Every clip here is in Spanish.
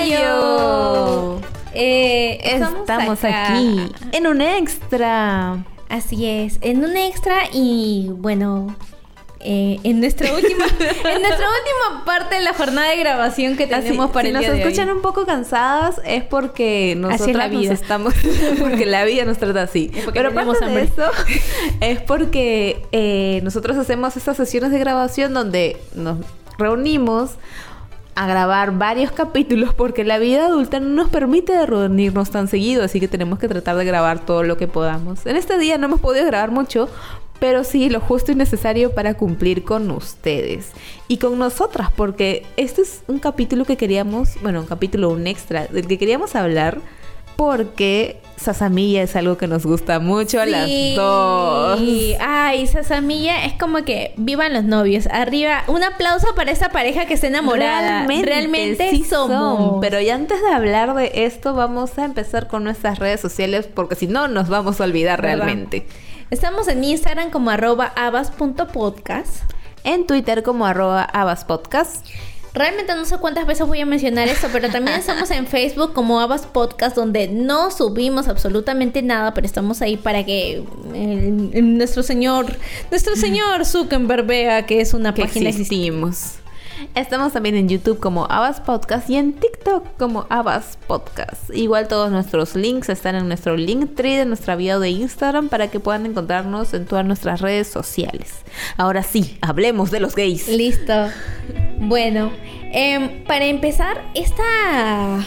Mayo. Eh, Estamos, aquí en un extra. Así es, en un extra y bueno, eh, en nuestra última en nuestra última parte de la jornada de grabación que tenemos para si el nos día de escuchan hoy. un poco cansadas es porque nosotros Así es vida. estamos porque la vida nos trata así. Pero tenemos aparte de hambre. eso es porque eh, nosotros hacemos estas sesiones de grabación donde nos reunimos a grabar varios capítulos porque la vida adulta no nos permite reunirnos tan seguido, así que tenemos que tratar de grabar todo lo que podamos. En este día no hemos podido grabar mucho, pero sí lo justo y necesario para cumplir con ustedes y con nosotras, porque este es un capítulo que queríamos, bueno, un capítulo, un extra, del que queríamos hablar porque Sasamilla es algo que nos gusta mucho a las dos. Ay, Sasamilla es como que vivan los novios. Arriba, un aplauso para esa pareja que está enamorada. Realmente, sí somos. son. Pero ya antes de hablar de esto, vamos a empezar con nuestras redes sociales porque si no nos vamos a olvidar ¿Verdad? realmente. Estamos en Instagram como arroba abas.podcast. En Twitter como arroba abaspodcast. Realmente no sé cuántas veces voy a mencionar esto, pero también estamos en Facebook como Abas Podcast, donde no subimos absolutamente nada, pero estamos ahí para que el- el- nuestro señor, nuestro señor Zuckerberg vea que es una que página existimos. Estamos también en YouTube como Abas Podcast y en TikTok como Abas Podcast. Igual todos nuestros links están en nuestro link tree de nuestra bio de Instagram para que puedan encontrarnos en todas nuestras redes sociales. Ahora sí, hablemos de los gays. Listo. Bueno, em, para empezar, esta,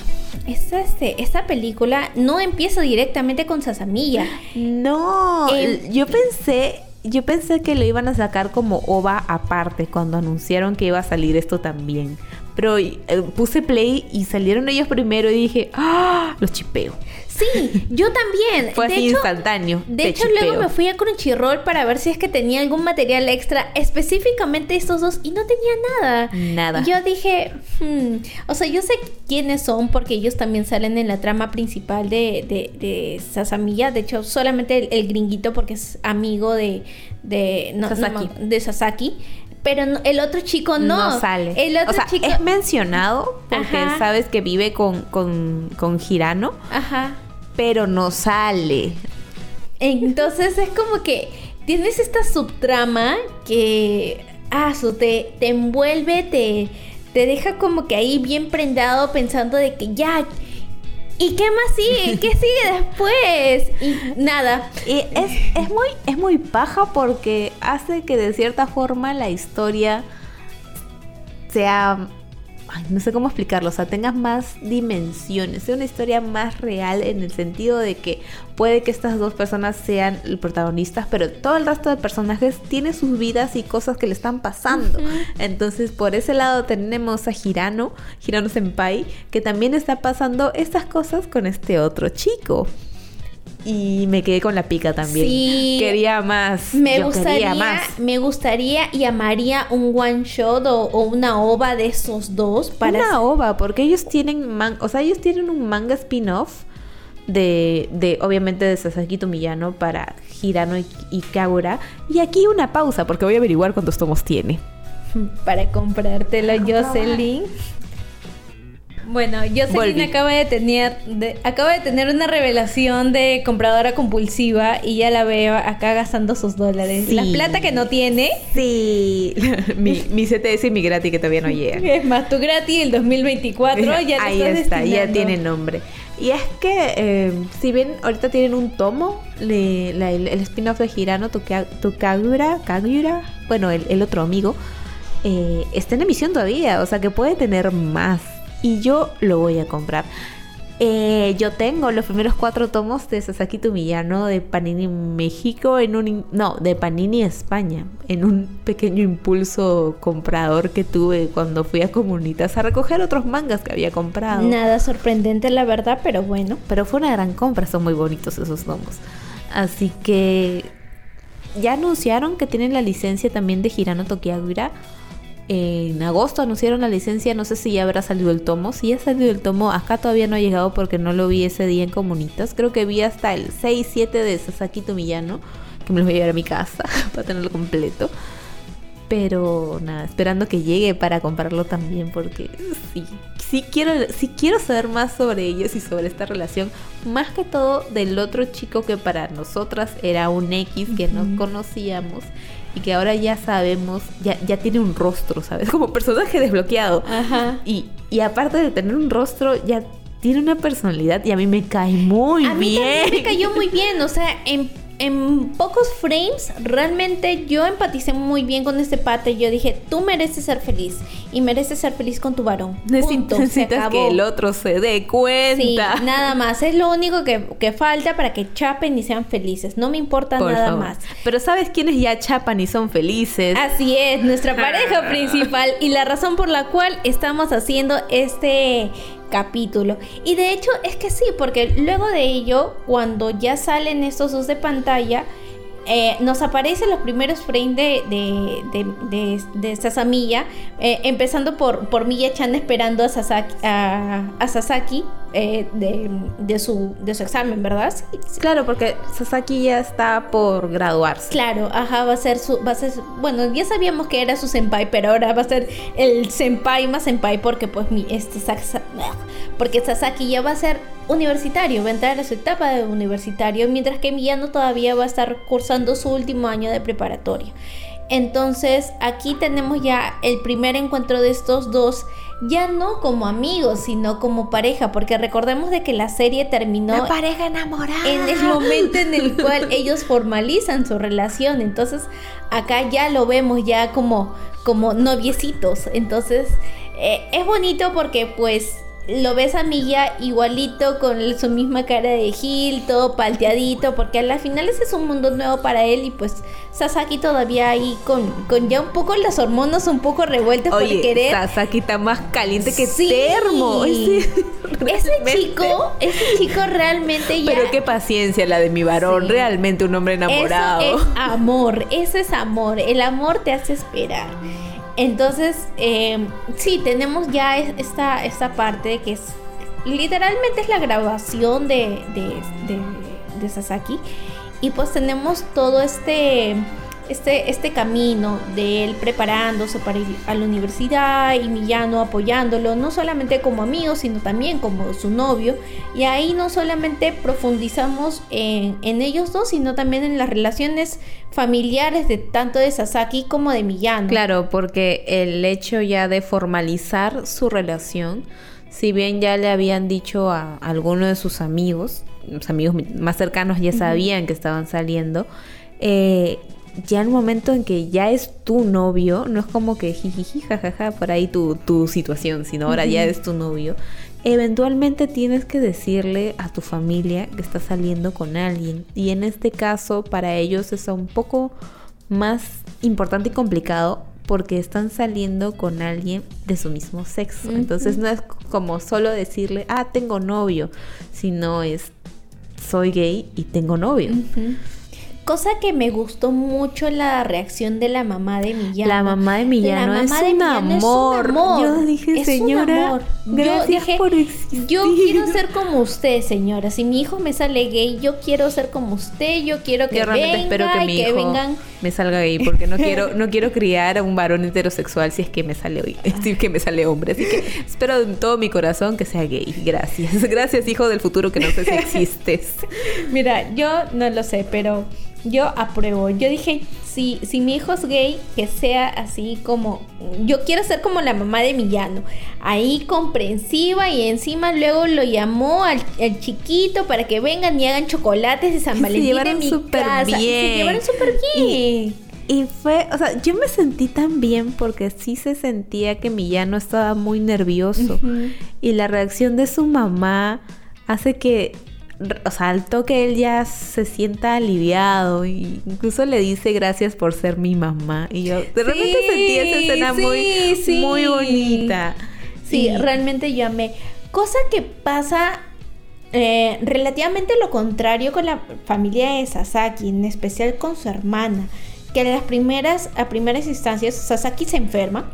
esta, este, esta película no empieza directamente con Sasamilla. No, Eh, yo pensé, yo pensé que lo iban a sacar como OVA aparte cuando anunciaron que iba a salir esto también. Pero eh, puse play y salieron ellos primero y dije, ¡ah! Los chipeo. Sí, yo también. Fue de así hecho, instantáneo. De hecho, luego me fui a Crunchyroll para ver si es que tenía algún material extra, específicamente estos dos, y no tenía nada. Nada. Yo dije, hmm, o sea, yo sé quiénes son porque ellos también salen en la trama principal de, de, de Sasamilla. De hecho, solamente el, el gringuito porque es amigo de, de, no- Sasaki. de Sasaki. Pero no- el otro chico no. no sale. El otro o sea, chico. es mencionado porque Ajá. sabes que vive con, con, con Hirano, Ajá. pero no sale. Entonces es como que tienes esta subtrama que ah, su, te, te envuelve, te, te deja como que ahí bien prendado pensando de que ya. ¿Y qué más sigue? ¿Qué sigue después? Y nada. Y es, es muy, es muy paja porque hace que de cierta forma la historia sea. Ay, no sé cómo explicarlo, o sea, tengas más dimensiones, sea una historia más real en el sentido de que puede que estas dos personas sean protagonistas, pero todo el resto de personajes tiene sus vidas y cosas que le están pasando. Entonces, por ese lado tenemos a Hirano, Hirano Senpai, que también está pasando estas cosas con este otro chico. Y me quedé con la pica también. Sí. Quería más. Me Yo gustaría, más. me gustaría y amaría un one shot o, o una ova de esos dos para Una ova, porque ellos tienen man- o sea, ellos tienen un manga spin-off de, de obviamente de Sasaki Tomiyano para Hirano y, y Kagura. Y aquí una pausa, porque voy a averiguar cuántos tomos tiene. para comprártelo, Jocelyn. Bueno, Jocelyn acaba de tener de- acaba de tener una revelación de compradora compulsiva y ya la veo acá gastando sus dólares. Sí. La plata que no tiene. Sí. mi, mi CTS y mi gratis que todavía no llega. Es más, tu gratis el 2024 ya lo Ahí estás está, ya tiene nombre. Y es que, eh, si bien ahorita tienen un tomo, le- la- el, el spin-off de Hirano, Toka- Tokagura, Kagura, bueno, el, el otro amigo, eh, está en emisión todavía, o sea que puede tener más. Y yo lo voy a comprar. Eh, yo tengo los primeros cuatro tomos de Sasaki Tomiyano de Panini México en un no de Panini España en un pequeño impulso comprador que tuve cuando fui a Comunitas a recoger otros mangas que había comprado. Nada sorprendente la verdad, pero bueno. Pero fue una gran compra, son muy bonitos esos tomos. Así que ya anunciaron que tienen la licencia también de Hirano Tokiagura. En agosto anunciaron la licencia, no sé si ya habrá salido el tomo. Si ya ha salido el tomo, acá todavía no ha llegado porque no lo vi ese día en Comunitas. Creo que vi hasta el 6-7 de Sasaki Tomiyano, que me los voy a llevar a mi casa para tenerlo completo. Pero nada, esperando que llegue para comprarlo también porque sí, sí quiero, sí quiero saber más sobre ellos y sobre esta relación. Más que todo del otro chico que para nosotras era un X que no conocíamos y que ahora ya sabemos, ya, ya tiene un rostro, ¿sabes? Como personaje desbloqueado. Ajá. Y, y aparte de tener un rostro, ya tiene una personalidad y a mí me cae muy a mí bien. también me cayó muy bien, o sea, en, en pocos frames realmente yo empaticé muy bien con este pata y yo dije, tú mereces ser feliz y mereces ser feliz con tu varón. Punto, Necesitas que el otro se dé cuenta. Sí, nada más. Es lo único que, que falta para que chapen y sean felices. No me importa Por nada favor. más. Pero ¿sabes quiénes ya chapan y son felices? Así es, nuestra pareja principal y la razón por la cual estamos haciendo este capítulo. Y de hecho es que sí, porque luego de ello, cuando ya salen estos dos de pantalla, eh, nos aparecen los primeros frames de, de, de, de, Sasamiya, eh, empezando por, por Miya-chan esperando a a, a Sasaki eh, de, de, su, de su examen, ¿verdad? Sí, sí. Claro, porque Sasaki ya está por graduarse. Claro, ajá, va a ser su, va a ser, bueno, ya sabíamos que era su senpai, pero ahora va a ser el senpai más senpai porque pues mi, este, porque Sasaki ya va a ser universitario, va a entrar a su etapa de universitario, mientras que Miyano todavía va a estar cursando su último año de preparatoria. Entonces aquí tenemos ya el primer encuentro de estos dos, ya no como amigos, sino como pareja, porque recordemos de que la serie terminó pareja enamorada. en el momento en el cual ellos formalizan su relación. Entonces, acá ya lo vemos ya como, como noviecitos. Entonces, eh, es bonito porque pues lo ves a Milla igualito con su misma cara de Gil, todo palteadito, porque a la final ese es un mundo nuevo para él y pues Sasaki todavía ahí con, con ya un poco las hormonas un poco revueltas por querer Sasaki está más caliente que Sí. termo. Ese- Ese chico, ese chico realmente ya Pero qué paciencia la de mi varón. Sí. Realmente un hombre enamorado. Eso es amor, eso es amor. El amor te hace esperar. Entonces, eh, sí, tenemos ya es- esta, esta parte que es literalmente es la grabación de, de, de, de Sasaki. Y pues tenemos todo este, este, este camino de él preparándose para ir a la universidad y Millano apoyándolo, no solamente como amigo, sino también como su novio. Y ahí no solamente profundizamos en, en ellos dos, sino también en las relaciones familiares de tanto de Sasaki como de Millano. Claro, porque el hecho ya de formalizar su relación, si bien ya le habían dicho a alguno de sus amigos, los amigos más cercanos ya sabían que estaban saliendo, eh, ya el momento en que ya es tu novio, no es como que jijiji, jajaja, por ahí tu, tu situación, sino ahora ya es tu novio. Eventualmente tienes que decirle a tu familia que estás saliendo con alguien. Y en este caso, para ellos es un poco más importante y complicado porque están saliendo con alguien de su mismo sexo. Entonces no es como solo decirle, ah, tengo novio, sino es, soy gay y tengo novio. Cosa que me gustó mucho la reacción de la mamá de Millano. La mamá de Millano La es de un Millano es un amor. amor. Yo dije, Es un señora, amor. Yo gracias dije, por existir. Yo quiero ser como usted, señora. Si mi hijo me sale gay, yo quiero ser como usted. Yo quiero que Yo realmente venga espero que mi que hijo vengan. me salga gay porque no quiero no quiero criar a un varón heterosexual si es que me sale hoy, si es que me sale hombre, así que espero en todo mi corazón que sea gay. Gracias. Gracias, hijo del futuro que no sé si existes. Mira, yo no lo sé, pero yo apruebo. Yo dije, si, si mi hijo es gay, que sea así como... Yo quiero ser como la mamá de Millano. Ahí comprensiva y encima luego lo llamó al, al chiquito para que vengan y hagan chocolates de San Valentín en mi casa. Se llevaron súper bien. Y fue, o sea, yo me sentí tan bien porque sí se sentía que Millano estaba muy nervioso. Y la reacción de su mamá hace que, o sea, al toque él ya se sienta aliviado. Y incluso le dice gracias por ser mi mamá. Y yo de repente Sí, sentí esa escena muy, sí. muy bonita. Sí, Y- realmente yo amé. Cosa que pasa eh, relativamente lo contrario con la familia de Sasaki, en especial con su hermana. Que en las primeras, a primeras instancias, Sasaki se enferma.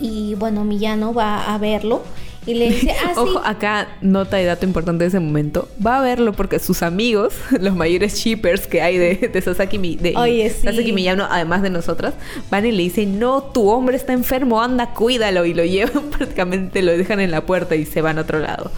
Y bueno, Miyano va a verlo. Y le dice, ah, sí. Ojo, acá nota y dato importante de ese momento. Va a verlo porque sus amigos, los mayores shippers que hay de, de Sasaki, Mi- de Oye, sí. Sasaki Miyano, además de nosotras, van y le dicen, no, tu hombre está enfermo, anda, cuídalo. Y lo llevan prácticamente, lo dejan en la puerta y se van a otro lado.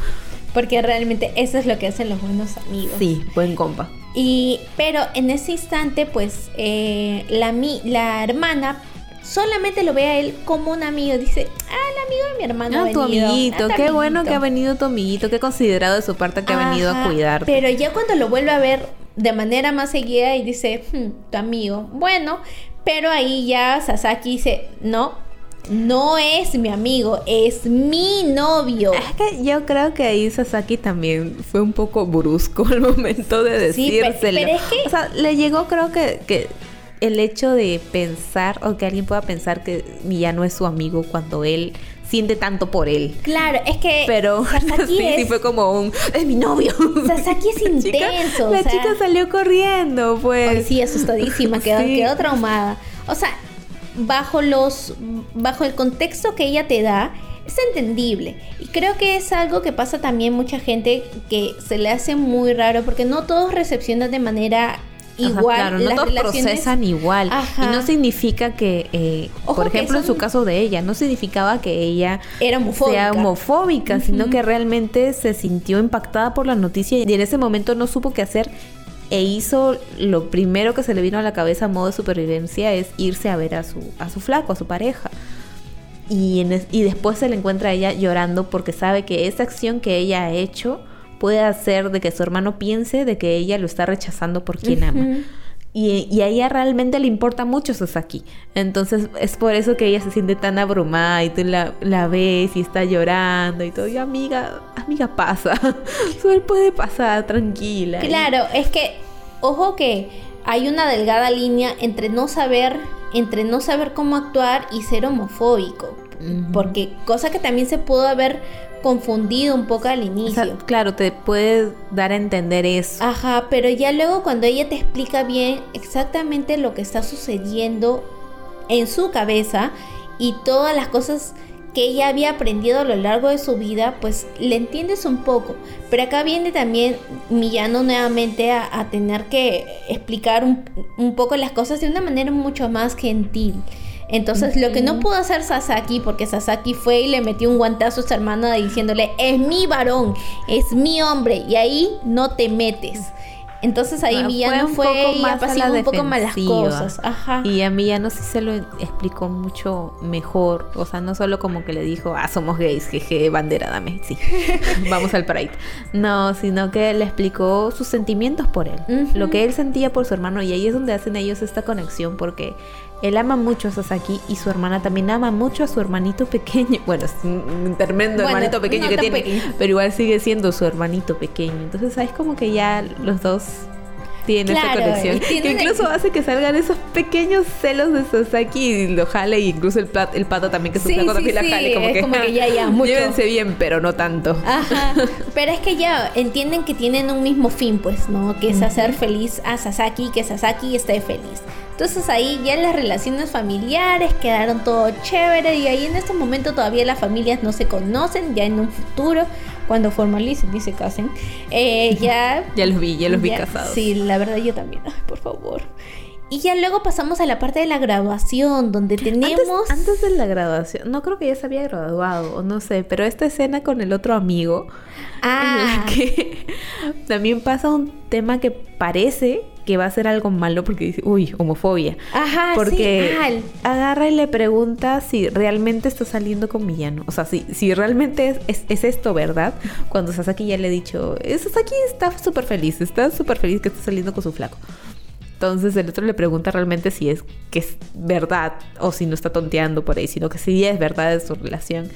Porque realmente eso es lo que hacen los buenos amigos. Sí, buen compa. Y, pero en ese instante, pues, eh, la, la hermana solamente lo ve a él como un amigo. Dice, ah, el amigo de mi hermano. Ah, ha tu venido. amiguito, Ah, tu qué bueno que ha amiguito". venido tu amiguito, qué considerado de su parte que ha venido a Ajá, cuidarte. Pero ya cuando lo vuelve a ver de manera más seguida y dice, "Hmm, tu amigo, bueno, pero ahí ya Sasaki dice, no, no es mi amigo, es mi novio. Es que yo creo que ahí Sasaki también fue un poco brusco al momento de Sí, pero- decírselo. pero es que- O sea, le llegó creo que, que el hecho de pensar o que alguien pueda pensar que ya no es su amigo cuando él siente tanto por él. Claro, es que Pero Sasaki sí, es, sí fue como un es mi novio. Sasaki es La chica- intenso. La o sea, chica salió corriendo, pues. Sí, asustadísima, quedó, Sí. quedó traumada. O sea, bajo los bajo el contexto que ella te da, es entendible. Y creo que es algo que pasa también mucha gente que se le hace muy raro porque no todos recepcionan de manera Ajá, igual claro, no las todos relaciones. procesan igual. Ajá. Y no significa que, eh, por que ejemplo, en su caso de ella, no significaba que ella Era homofóbica. sea homofóbica, sino que realmente se sintió impactada por la noticia y en ese momento no supo qué hacer e hizo lo primero que se le vino a la cabeza a modo de supervivencia es irse a ver a su, a su flaco, a su pareja. Y, en es- y después se le encuentra a ella llorando porque sabe que esa acción que ella ha hecho puede hacer de que su hermano piense de que ella lo está rechazando por quien ama. Y, y a ella realmente le importa mucho Sasaki. Entonces es por eso que ella se siente tan abrumada y tú la, la ves y está llorando y todo. Y amiga, amiga pasa. Solo puede pasar, tranquila. Claro, es que ojo que hay una delgada línea entre no saber entre no saber cómo actuar y ser homofóbico, porque cosa que también se pudo haber confundido un poco al O inicio. sea, claro, te puede dar a entender eso. Ajá, pero ya luego cuando ella te explica bien exactamente lo que está sucediendo en su cabeza y todas las cosas que ella había aprendido a lo largo de su vida, pues le entiendes un poco. Pero acá viene también Millano nuevamente a, a tener que explicar un, un poco las cosas de una manera mucho más gentil. Entonces, lo que no pudo hacer Sasaki, porque Sasaki fue y le metió un guantazo a su hermana diciéndole, es mi varón, es mi hombre, y ahí no te metes. Entonces ahí Ah, Villano un fue, poco y más a apaciguó la un poco más las cosas. Ajá. Y a mí ya no sí se lo explicó mucho mejor. O sea, no solo como que le dijo, ah, somos gays, jeje, bandera, dame. Sí, vamos al Pride. No, sino que le explicó sus sentimientos por él. Lo que él sentía por su hermano. Y ahí es donde hacen ellos esta conexión. Porque él ama mucho a Sasaki y su hermana también ama mucho a su hermanito pequeño. Bueno, es un tremendo Bueno, hermanito pequeño no que tiene. pequeño. Pero igual sigue siendo su hermanito pequeño. Entonces, ¿sabes? Como que ya los dos tienen esa Claro, conexión. y tienen Que incluso el- hace que salgan esos pequeños celos de Sasaki y lo jale. Y incluso el, plat- el pato también, que su Sí, sí, también la sí, jale. Como es que, como que ya, ya, mucho. Llévense bien, pero no tanto. Ajá. Pero es que ya entienden que tienen un mismo fin, pues, ¿no? Que es hacer feliz a Sasaki y que Sasaki esté feliz. Entonces ahí ya las relaciones familiares quedaron todo chévere y ahí en este momento todavía las familias no se conocen, ya en un futuro, cuando formalicen y se casen, eh, ya... Ya los vi, ya los vi ya- casados. Sí, la verdad yo también, ay, por favor. Y ya luego pasamos a la parte de la graduación, donde tenemos... Antes, antes de la graduación, no creo que ya se había graduado, o no sé, pero esta escena con el otro amigo, Ah, en la que también pasa un tema que parece que va a ser algo malo porque dice, uy, homofobia. ajá, Porque sí, agarra y le pregunta si realmente está saliendo con villano. O sea, si, si realmente es, es- es esto, ¿verdad? Cuando Sasaki ya le ha dicho, "Eh, Sasaki está súper feliz, está súper feliz que está saliendo con su flaco. Entonces el otro le pregunta realmente si es que es verdad o si no está tonteando por ahí, sino que sí es verdad de su relación.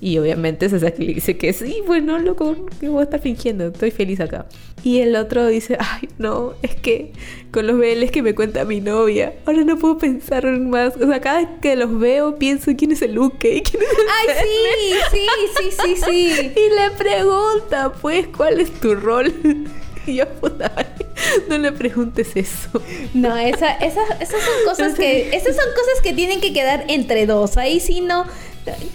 Y obviamente Sasaki le dice que sí, bueno, loco, que voy a estar fingiendo, estoy feliz acá. Y el otro dice, ay, no, es que con los BLs que me cuenta mi novia, ahora no puedo pensar en más. O sea, cada vez que los veo pienso quién es el Luke y quién es el Ay, sí, sí, sí, sí, sí. y le pregunta, pues, ¿cuál es tu rol? Y yo, puta, no le preguntes eso. No, esa, esa, esas son cosas que. Esas son cosas que tienen que quedar entre dos. Ahí sí no.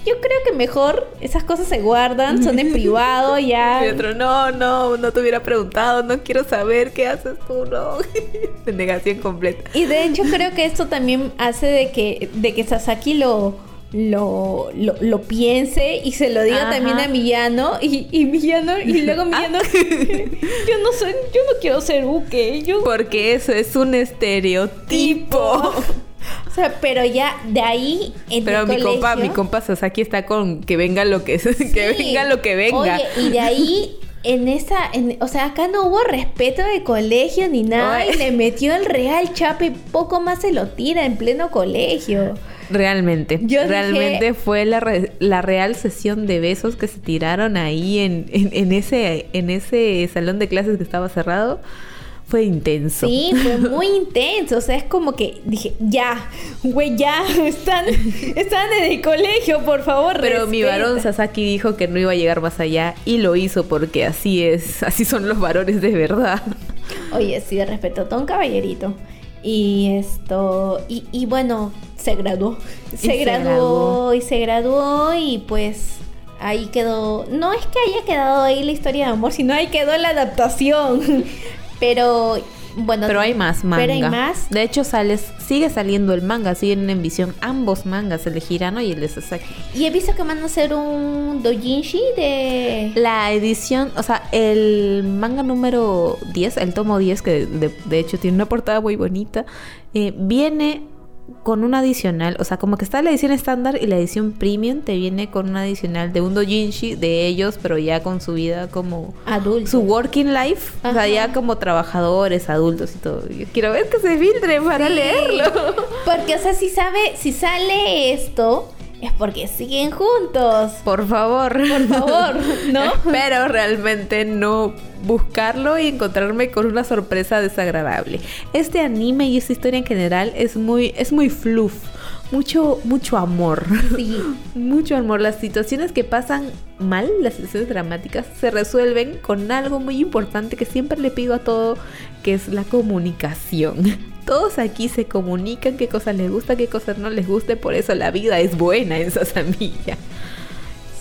Yo creo que mejor esas cosas se guardan, son en privado ya. Y otro, no, no, no te hubiera preguntado, no quiero saber qué haces tú, no. De negación completa. Y de hecho creo que esto también hace de que, de que Sasaki lo, lo, lo, lo piense y se lo diga Ajá. también a Miyano y, y Miyano y luego Miyano yo no soy yo no quiero ser Uke yo Porque eso es un estereotipo. o sea pero ya de ahí en Pero el mi compa, mi compa Sasaki está con que venga lo que que Sí. venga lo que venga. Oye, y de ahí, en esa, en- o sea, acá no hubo respeto de colegio ni nada. Y le metió el real chape poco más se lo tira en pleno colegio. Realmente, Yo realmente dije- fue la, re- la real sesión de besos que se tiraron ahí en, en, en ese en ese salón de clases que estaba cerrado. Fue intenso. Sí, fue muy intenso. O sea, es como que dije, ya, güey, ya, están, están en el colegio, por favor. Pero mi respeta". varón Sasaki dijo que no iba a llegar más allá y lo hizo porque así es, así son los varones de verdad. Oye, sí, respetó todo un caballerito. Y esto, y, y bueno, se graduó. Y Se, se graduó, graduó. y se graduó y pues ahí quedó. No es que haya quedado ahí la historia de amor, sino ahí quedó la adaptación. Pero bueno. Pero hay más manga. Pero hay más. De hecho, sales, sigue saliendo el manga, siguen en visión ambos mangas, el de Hirano y el de Sasaki. Y he visto que van a hacer un doujinshi de. La edición, o sea, el manga número 10, el tomo 10, que de, de hecho tiene una portada muy bonita, eh, viene con un adicional, o sea, como que está la edición estándar y la edición premium te viene con un adicional de un doujinshi de ellos, pero ya con su vida como Adulto. su working life, o sea, ya como trabajadores, adultos y todo. Yo quiero ver que se filtre para Sí. leerlo. Porque, o sea, si sabe, si sale esto, es porque siguen juntos. Por favor. Por favor, ¿no? Espero realmente no buscarlo y encontrarme con una sorpresa desagradable. Este anime y esta historia en general es muy, es muy fluff. Mucho, mucho amor. Sí. Mucho amor. Las situaciones que pasan mal, las situaciones dramáticas, se resuelven con algo muy importante que siempre le pido a todo, que es la comunicación. Todos aquí se comunican qué cosas les gusta, qué cosas no les guste, por eso la vida es buena en Sasamilla.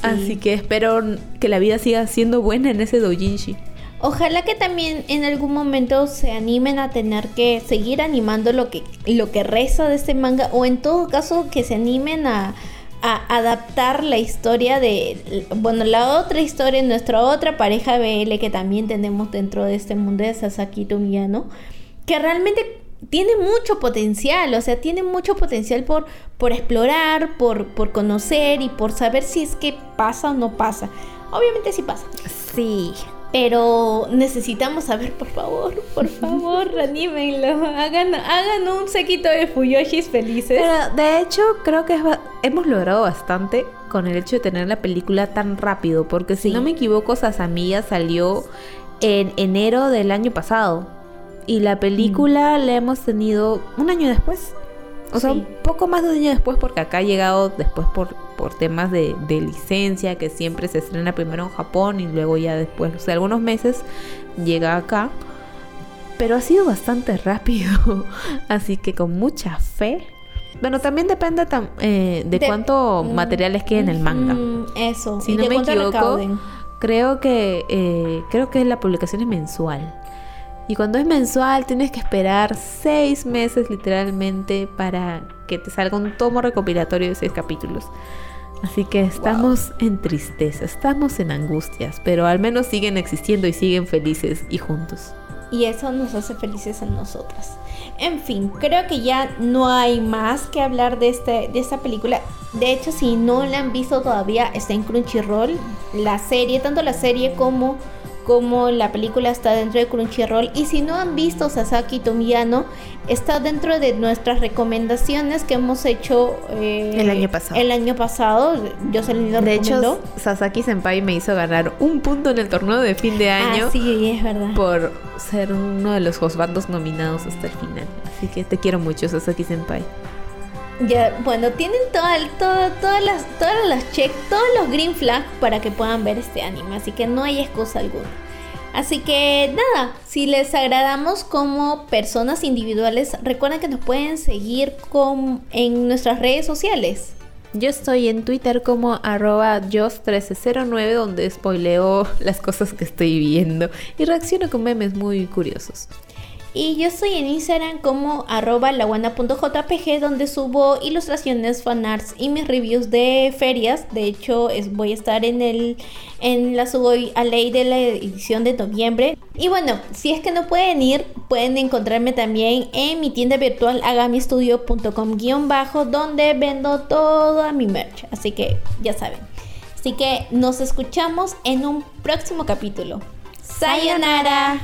Así que espero que la vida siga siendo buena en ese doujinshi. Ojalá que también en algún momento se animen a tener que seguir animando lo que, lo que resta de este manga o en todo caso que se animen a, a adaptar la historia de, bueno, la otra historia, nuestra otra pareja BL que también tenemos dentro de este mundo de Sasaki Tomiyano, que realmente tiene mucho potencial, o sea, tiene mucho potencial por, por explorar, por, por conocer y por saber si es que pasa o no pasa. Obviamente sí pasa. Sí. Pero necesitamos saber, por favor, por favor, anímenlo. Hagan, hagan un sequito de Fuyoshis felices. Pero de hecho creo que hemos logrado bastante con el hecho de tener la película tan rápido, porque si Sí. no me equivoco, Sasamilla salió en enero del año pasado y la película la hemos tenido un año después. O sea, un poco más de un año después porque acá ha llegado después por, por temas de, de licencia, que siempre se estrena primero en Japón y luego ya después, o sea, algunos meses llega acá. Pero ha sido bastante rápido, así que con mucha fe. Bueno, también depende tam- eh, de, De- cuánto materiales queda en el manga. Mm, eso. Si no de me equivoco, creo que eh, creo que la publicación es mensual. Y cuando es mensual tienes que esperar seis meses literalmente para que te salga un tomo recopilatorio de seis capítulos. Así que estamos en tristeza, estamos en angustias, pero al menos siguen existiendo y siguen felices y juntos. Y eso nos hace felices a nosotras. En fin, creo que ya no hay más que hablar de, este, de esta película. De hecho, si no la han visto todavía, está en Crunchyroll. La serie, tanto la serie como, como la película está dentro de Crunchyroll. Y si no han visto Sasaki Tomiyano, está dentro de nuestras recomendaciones que hemos hecho eh, El año pasado. El año pasado, yo se lo De hecho. Sasaki Senpai me hizo ganar un punto en el torneo de fin de año. Ah, sí, es verdad. por ser uno de los hostbandos nominados hasta el final. Así que te quiero mucho, Sasaki Senpai. Ya, bueno, tienen todo- todas las, todas las check, todos los green flags para que puedan ver este anime, así que no hay excusa alguna. Así que nada, si les agradamos como personas individuales, recuerden que nos pueden seguir en nuestras redes sociales. Yo estoy en Twitter como arroba jos1309 donde spoileo las cosas que estoy viendo y reacciono con memes muy curiosos. Y yo estoy en Instagram como arroba donde subo ilustraciones, fanarts y mis reviews de ferias. De hecho, es, voy a estar en el en la subo a ley de la edición de noviembre. Y bueno, si es que no pueden ir, pueden encontrarme también en mi tienda virtual agamistudio.com donde vendo toda mi merch. Así que ya saben. Así que nos escuchamos en un próximo capítulo. Sayonara.